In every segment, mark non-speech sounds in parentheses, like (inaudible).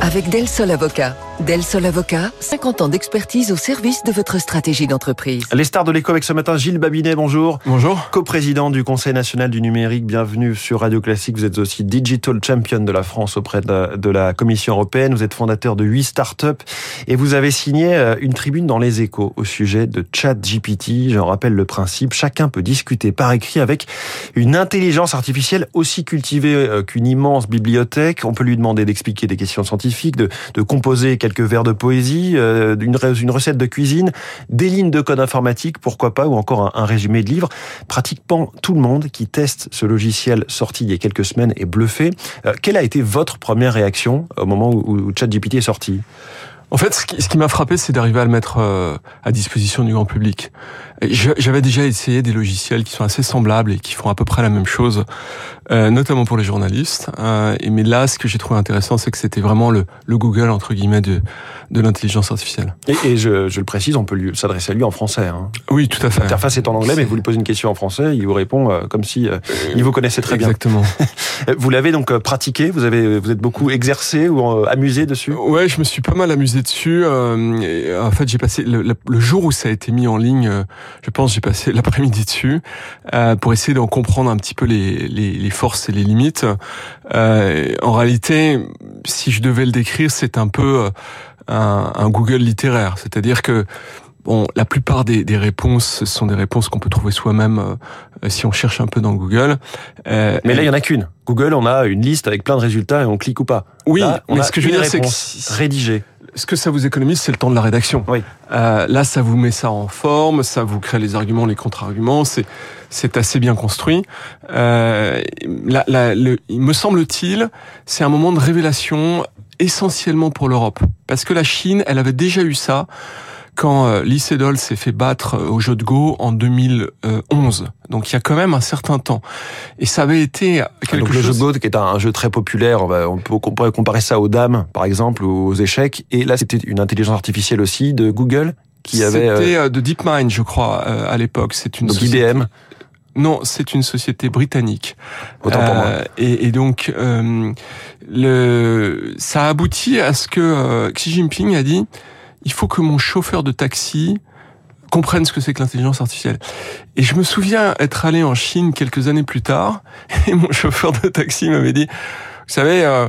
Avec Del Sol Avocat. Del Sol Avocat, 50 ans d'expertise au service de votre stratégie d'entreprise. Les stars de l'écho avec ce matin, Gilles Babinet, bonjour. Bonjour. Co-président du Conseil national du numérique, bienvenue sur Radio Classique. Vous êtes aussi Digital Champion de la France auprès de la, de la Commission européenne. Vous êtes fondateur de 8 startups et vous avez signé euh, une tribune dans les échos au sujet de ChatGPT. Je rappelle le principe, chacun peut discuter par écrit avec une intelligence artificielle aussi cultivée euh, qu'une immense bibliothèque. On peut lui demander d'expliquer des questions scientifiques de, composer quelques vers de poésie, euh, une, recette de cuisine, des lignes de code informatique, pourquoi pas, ou encore un, résumé de livre. Pratiquement tout le monde qui teste ce logiciel sorti il y a quelques semaines est bluffé. Euh, quelle a été votre première réaction au moment où, ChatGPT est sorti? En fait, ce qui, ce qui m'a frappé, c'est d'arriver à le mettre euh, à disposition du grand public. J'avais déjà essayé des logiciels qui sont assez semblables et qui font à peu près la même chose, euh, notamment pour les journalistes. Euh, mais là, ce que j'ai trouvé intéressant, c'est que c'était vraiment le, le, Google entre guillemets de, de l'intelligence artificielle. Et, et je, je, le précise, on peut s'adresser à lui en français. Hein. Oui, tout à fait. L'interface est en anglais, mais vous lui posez une question en français, il vous répond euh, comme si euh, il vous connaissait très Exactement. bien. Exactement. (laughs) vous l'avez donc pratiqué, vous avez, vous êtes beaucoup exercé ou amusé dessus? Ouais, je me suis pas mal amusé dessus. en fait, j'ai passé le, le, jour où ça a été mis en ligne, je pense, j'ai passé (laughs) l'après-midi dessus euh, pour essayer d'en comprendre un petit peu les, les, les, forces et les limites. Euh, en réalité, si je devais le décrire, c'est un peu un, un Google littéraire, c'est-à-dire que Bon, la plupart des, des, réponses sont des réponses qu'on peut trouver soi-même euh, si on cherche un peu dans Google. Euh, mais là, il y en a qu'une. Google, on a une liste avec plein de résultats et on clique ou pas. Oui, là, mais ce que je veux dire, c'est que rédigé. Ce que ça vous économise, c'est le temps de la rédaction. Oui. Euh, là, ça vous met ça en forme, ça vous crée les arguments, les contre-arguments. C'est c'est assez bien construit. Euh, la, la, le, il me semble-t-il, c'est un moment de révélation essentiellement pour l'Europe, parce que la Chine, elle avait déjà eu ça quand euh, Lee Sedol s'est fait battre au jeu de Go en 2011. Donc il y a quand même un certain temps. Et ça avait été quelque Donc, chose... Le jeu de Go, qui est un jeu très populaire, on, va, on peut comparer ça aux dames, par exemple, ou aux échecs. Et là, c'était une intelligence artificielle aussi de Google qui avait... C'était euh... de DeepMind, je crois, euh, à l'époque. C'est une donc société... IBM non, c'est une société britannique. Autant pour moi. Et, et donc, euh, le, ça aboutit à ce que euh, Xi Jinping a dit il faut que mon chauffeur de taxi comprenne ce que c'est que l'intelligence artificielle. Et je me souviens être allé en Chine quelques années plus tard, (laughs) et mon chauffeur de taxi m'avait dit, vous savez, euh,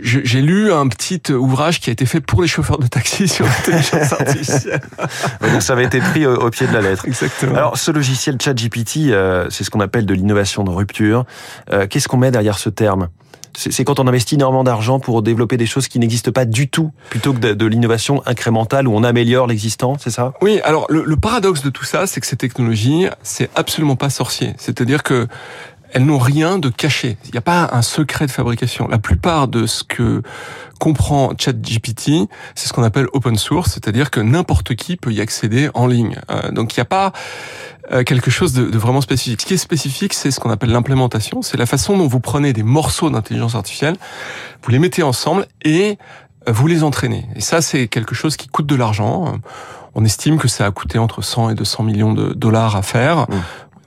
j'ai lu un petit ouvrage qui a été fait pour les chauffeurs de taxi sur l'intelligence artificielle. (laughs) Donc ça avait été pris au, au, pied de la lettre. Exactement. Alors ce logiciel ChatGPT, euh, c'est ce qu'on appelle de l'innovation de rupture. Euh, Qu'est-ce qu'on met derrière ce terme? C'est quand on investit énormément d'argent pour développer des choses qui n'existent pas du tout, plutôt que de, l'innovation incrémentale où on améliore l'existant, c'est ça? Oui, alors le, paradoxe de tout ça, c'est que ces technologies, c'est absolument pas sorcier. C'est-à-dire que elles n'ont rien de caché. Il n'y a pas un secret de fabrication. La plupart de ce que comprend ChatGPT, c'est ce qu'on appelle open source, c'est-à-dire que n'importe qui peut y accéder en ligne. Euh, donc il n'y a pas euh, quelque chose de, vraiment spécifique. Ce qui est spécifique, c'est ce qu'on appelle l'implémentation. C'est la façon dont vous prenez des morceaux d'intelligence artificielle, vous les mettez ensemble et vous les entraînez. Et ça, c'est quelque chose qui coûte de l'argent. On estime que ça a coûté entre 100 et 200 millions de dollars à faire. Mmh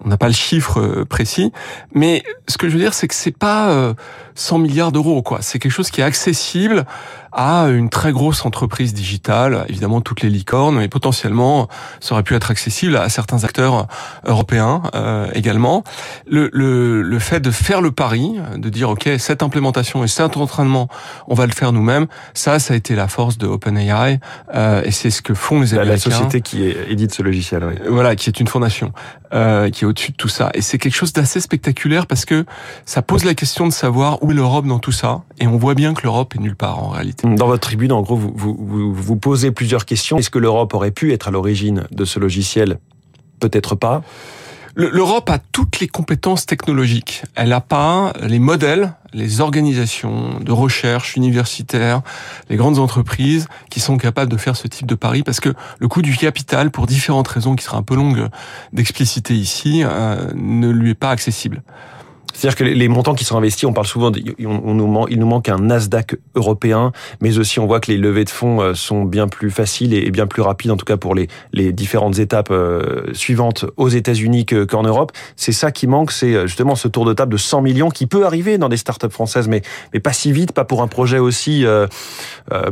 on n'a pas le chiffre précis, mais ce que je veux dire, c'est que c'est pas 100 milliards d'euros, quoi. C'est quelque chose qui est accessible à une très grosse entreprise digitale, évidemment toutes les licornes, mais potentiellement ça aurait pu être accessible à certains acteurs européens euh, également. Le, le, le fait de faire le pari, de dire ok cette implémentation et cet entraînement, on va le faire nous-mêmes, ça, ça a été la force de OpenAI euh, et c'est ce que font les Américains. La société qui édite ce logiciel, oui. Voilà, qui est une fondation, euh, qui est tout ça. Et c'est quelque chose d'assez spectaculaire parce que ça pose la question de savoir où est l'Europe dans tout ça, et on voit bien que l'Europe est nulle part en réalité. Dans votre tribune, en gros, vous, vous posez plusieurs questions. Est-ce que l'Europe aurait pu être à l'origine de ce logiciel? Peut-être pas. L'Europe a toutes les compétences technologiques. Elle n'a pas les modèles, les organisations de recherche universitaires, les grandes entreprises qui sont capables de faire ce type de pari parce que le coût du capital, pour différentes raisons qui sera un peu longue d'expliciter ici, euh, ne lui est pas accessible. C'est-à-dire que les montants qui sont investis, on parle souvent, on, nous, il nous manque un Nasdaq européen, mais aussi on voit que les levées de fonds euh, sont bien plus faciles et bien plus rapides, en tout cas pour les, les différentes étapes euh, suivantes aux États-Unis qu'en Europe. C'est ça qui manque, c'est euh, justement ce tour de table de 100 millions qui peut arriver dans des startups françaises, mais, mais pas si vite, pas pour un projet aussi euh,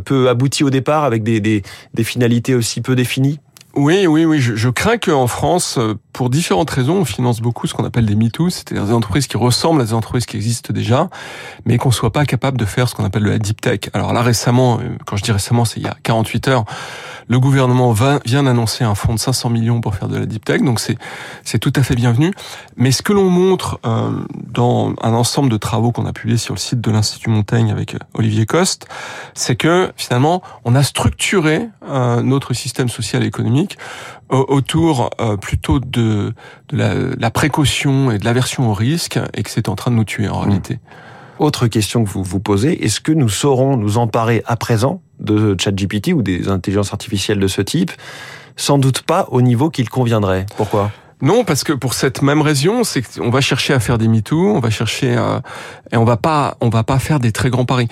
peu abouti au départ, avec des, des finalités aussi peu définies. Oui, oui, oui. Je, je crains qu'en France, euh, pour différentes raisons, on finance beaucoup ce qu'on appelle des MeToo, c'est-à-dire des entreprises qui ressemblent à des entreprises qui existent déjà, mais qu'on soit pas capable de faire ce qu'on appelle de la deep tech. Alors là, récemment, euh, quand je dis récemment, c'est il y a 48 heures, le gouvernement vient d'annoncer un fonds de 500 millions pour faire de la deep tech, donc c'est c'est tout à fait bienvenu. Mais ce que l'on montre euh, dans un ensemble de travaux qu'on a publiés sur le site de l'Institut Montaigne avec Olivier Coste, c'est que finalement, on a structuré notre système social et économique autour euh, plutôt de, la, précaution et de l'aversion au risque et que c'est en train de nous tuer en hmm. réalité. Autre question que vous vous posez, est-ce que nous saurons nous emparer à présent de ChatGPT ou des intelligences artificielles de ce type? Sans doute pas au niveau qu'il conviendrait. Pourquoi? Non, parce que pour cette même raison, c'est qu'on va chercher à faire des MeToo, on va chercher à, et on va pas, on va pas faire des très grands paris.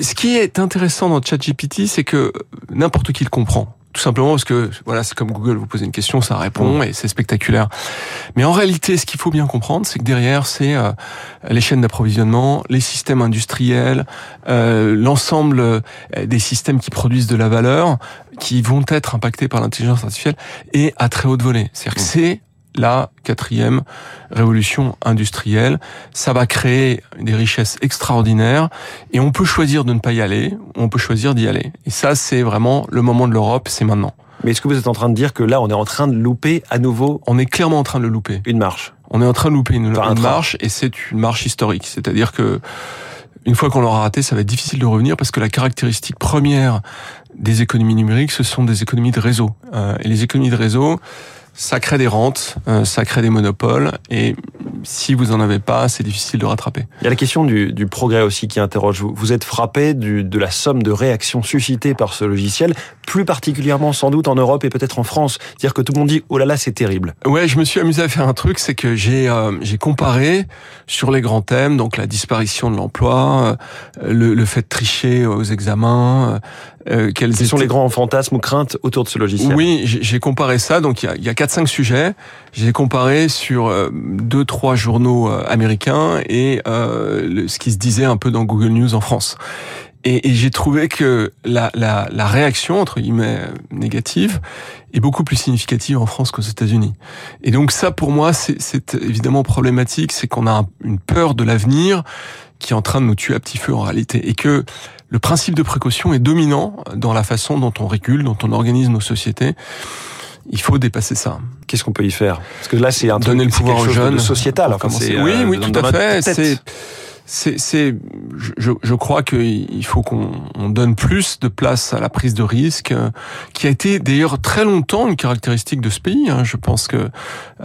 Ce qui est intéressant dans ChatGPT, c'est que n'importe qui le comprend. Tout simplement parce que voilà, c'est comme Google, vous posez une question, ça répond et c'est spectaculaire. Mais en réalité, ce qu'il faut bien comprendre, c'est que derrière, c'est euh, les chaînes d'approvisionnement, les systèmes industriels, euh, l'ensemble euh, des systèmes qui produisent de la valeur, qui vont être impactés par l'intelligence artificielle et à très haute volée. C'est-à-dire que c'est la quatrième révolution industrielle. Ça va créer des richesses extraordinaires et on peut choisir de ne pas y aller, on peut choisir d'y aller. Et ça, c'est vraiment le moment de l'Europe, c'est maintenant. Mais est-ce que vous êtes en train de dire que là, on est en train de louper à nouveau On est clairement en train de le louper. Une marche? On est en train de louper une, marche et c'est une marche historique. C'est-à-dire que une fois qu'on l'aura raté, ça va être difficile de revenir parce que la caractéristique première des économies numériques, ce sont des économies de réseau. Euh, et les économies de réseau, ça crée des rentes, euh, ça crée des monopoles, et si vous en avez pas, c'est difficile de rattraper. Il y a la question du, du progrès aussi qui interroge. Vous, vous êtes frappé du, de la somme de réactions suscitées par ce logiciel, plus particulièrement sans doute en Europe et peut-être en France. Dire que tout le monde dit oh là là c'est terrible. Ouais, je me suis amusé à faire un truc, c'est que j'ai euh, j'ai comparé sur les grands thèmes, donc la disparition de l'emploi, euh, le, le, fait de tricher aux examens, euh, quels sont les grands fantasmes ou craintes autour de ce logiciel Oui, j'ai comparé ça. Donc il y a, 4-5 sujets. J'ai comparé sur euh, deux trois journaux euh, américains et euh, ce qui se disait un peu dans Google News en France. Et, et j'ai trouvé que la, la, la, réaction entre guillemets négative est beaucoup plus significative en France qu'aux États-Unis. Et donc ça, pour moi, c'est évidemment problématique. C'est qu'on a une peur de l'avenir qui est en train de nous tuer à petit feu en réalité, et que le principe de précaution est dominant dans la façon dont on régule, dont on organise nos sociétés. Il faut dépasser ça. Qu'est-ce qu'on peut y faire? Parce que là, c'est un donner le pouvoir aux jeunes, sociétal. Enfin, oui, euh, oui, tout à fait. C'est c'est, c'est, je, je crois qu'il faut qu'on donne plus de place à la prise de risque, euh, qui a été d'ailleurs très longtemps une caractéristique de ce pays. Hein. Je pense que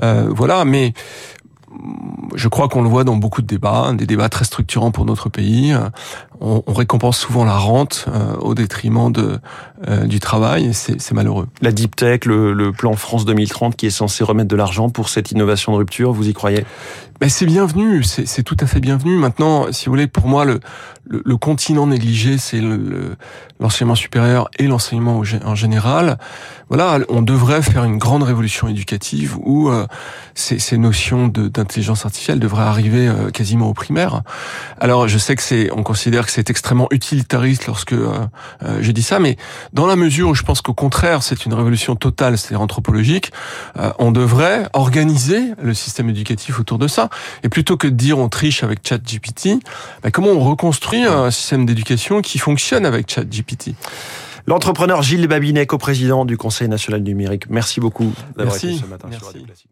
euh, voilà, mais je crois qu'on le voit dans beaucoup de débats, des débats très structurants pour notre pays. On, récompense souvent la rente euh, au détriment de, euh, du travail et c'est malheureux. La deep tech, le, le, plan France 2030 qui est censé remettre de l'argent pour cette innovation de rupture, vous y croyez? Ben C'est bienvenu, c'est tout à fait bienvenu. Maintenant, si vous voulez, pour moi, le, le, continent négligé, c'est l'enseignement supérieur et l'enseignement en général. Voilà, on devrait faire une grande révolution éducative où euh, ces, ces, notions d'intelligence artificielle devraient arriver euh, quasiment au primaire. Alors, je sais que c'est, on considère que c'est extrêmement utilitariste lorsque euh, euh, je dis ça, mais dans la mesure où je pense qu'au contraire, c'est une révolution totale, c'est anthropologique, on devrait organiser le système éducatif autour de ça. Et plutôt que de dire on triche avec ChatGPT, bah, comment on reconstruit un système d'éducation qui fonctionne avec ChatGPT? L'entrepreneur Gilles Babinet, co-président du Conseil national numérique. Merci beaucoup d'avoir été ce matin sur Radio Classique.